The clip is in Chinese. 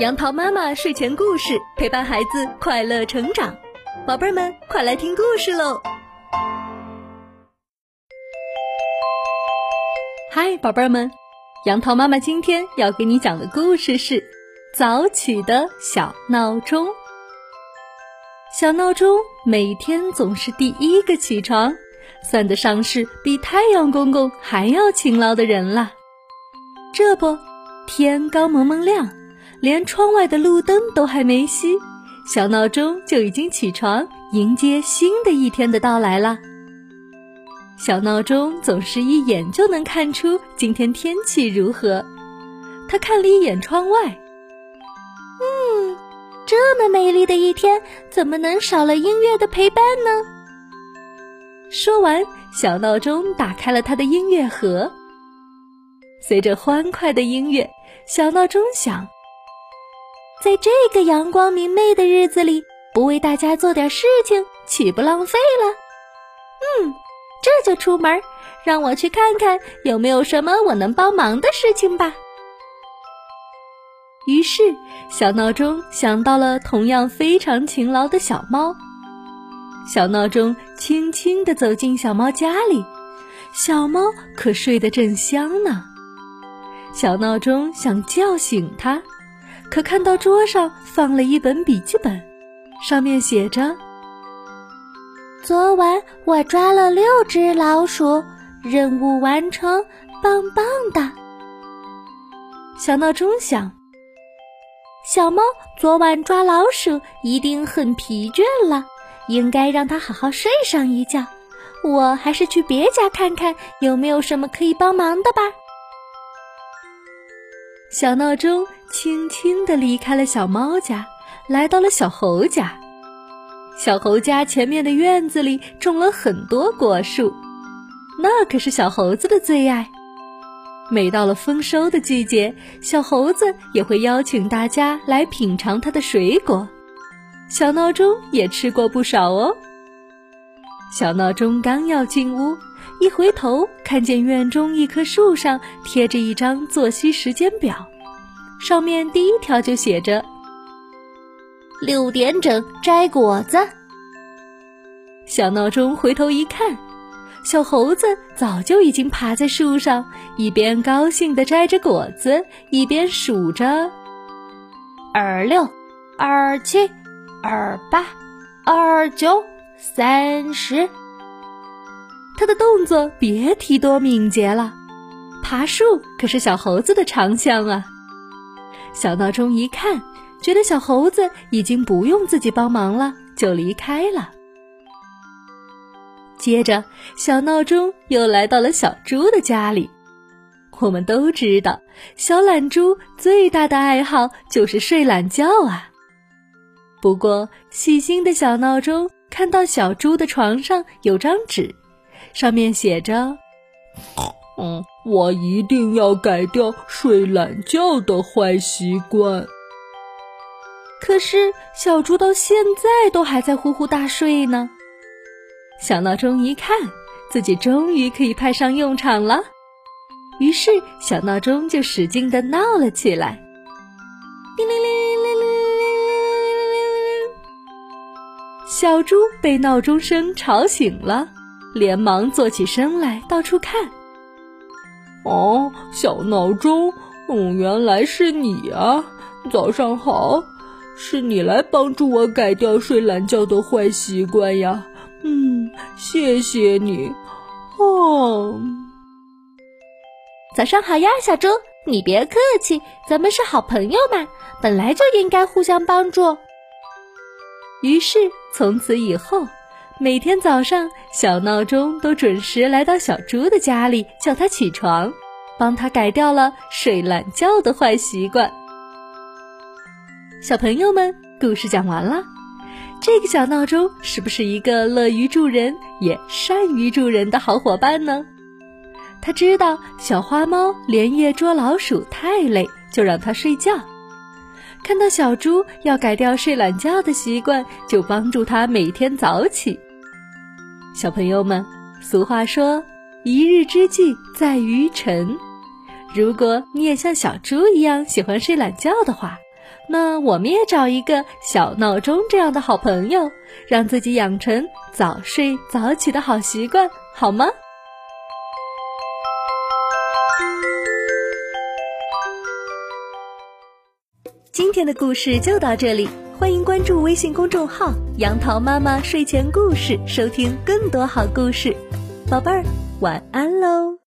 杨桃妈妈睡前故事陪伴孩子快乐成长，宝贝儿们快来听故事喽！嗨，宝贝儿们，杨桃妈妈今天要给你讲的故事是《早起的小闹钟》。小闹钟每天总是第一个起床，算得上是比太阳公公还要勤劳的人了。这不，天刚蒙蒙亮。连窗外的路灯都还没熄，小闹钟就已经起床迎接新的一天的到来了。小闹钟总是一眼就能看出今天天气如何。他看了一眼窗外，嗯，这么美丽的一天，怎么能少了音乐的陪伴呢？说完，小闹钟打开了他的音乐盒。随着欢快的音乐，小闹钟响。在这个阳光明媚的日子里，不为大家做点事情，岂不浪费了？嗯，这就出门，让我去看看有没有什么我能帮忙的事情吧。于是，小闹钟想到了同样非常勤劳的小猫。小闹钟轻轻地走进小猫家里，小猫可睡得正香呢。小闹钟想叫醒它。可看到桌上放了一本笔记本，上面写着：“昨晚我抓了六只老鼠，任务完成，棒棒的。”小闹钟想：“小猫昨晚抓老鼠一定很疲倦了，应该让它好好睡上一觉。我还是去别家看看有没有什么可以帮忙的吧。”小闹钟。轻轻地离开了小猫家，来到了小猴家。小猴家前面的院子里种了很多果树，那可是小猴子的最爱。每到了丰收的季节，小猴子也会邀请大家来品尝它的水果。小闹钟也吃过不少哦。小闹钟刚要进屋，一回头看见院中一棵树上贴着一张作息时间表。上面第一条就写着：“六点整摘果子。”小闹钟回头一看，小猴子早就已经爬在树上，一边高兴地摘着果子，一边数着：“二六，二七，二八，二九，三十。”他的动作别提多敏捷了，爬树可是小猴子的长项啊。小闹钟一看，觉得小猴子已经不用自己帮忙了，就离开了。接着，小闹钟又来到了小猪的家里。我们都知道，小懒猪最大的爱好就是睡懒觉啊。不过，细心的小闹钟看到小猪的床上有张纸，上面写着：“嗯我一定要改掉睡懒觉的坏习惯。可是小猪到现在都还在呼呼大睡呢。小闹钟一看，自己终于可以派上用场了，于是小闹钟就使劲的闹了起来，叮铃铃铃铃铃铃铃铃铃铃。小猪被闹钟声吵醒了，连忙坐起身来到处看。哦，小闹钟，嗯，原来是你啊！早上好，是你来帮助我改掉睡懒觉的坏习惯呀。嗯，谢谢你。哦，早上好呀，小猪，你别客气，咱们是好朋友嘛，本来就应该互相帮助。于是从此以后，每天早上小闹钟都准时来到小猪的家里，叫他起床。帮他改掉了睡懒觉的坏习惯。小朋友们，故事讲完了。这个小闹钟是不是一个乐于助人也善于助人的好伙伴呢？他知道小花猫连夜捉老鼠太累，就让它睡觉；看到小猪要改掉睡懒觉的习惯，就帮助它每天早起。小朋友们，俗话说。一日之计在于晨，如果你也像小猪一样喜欢睡懒觉的话，那我们也找一个小闹钟这样的好朋友，让自己养成早睡早起的好习惯，好吗？今天的故事就到这里，欢迎关注微信公众号“杨桃妈妈睡前故事”，收听更多好故事。宝贝儿，晚安喽！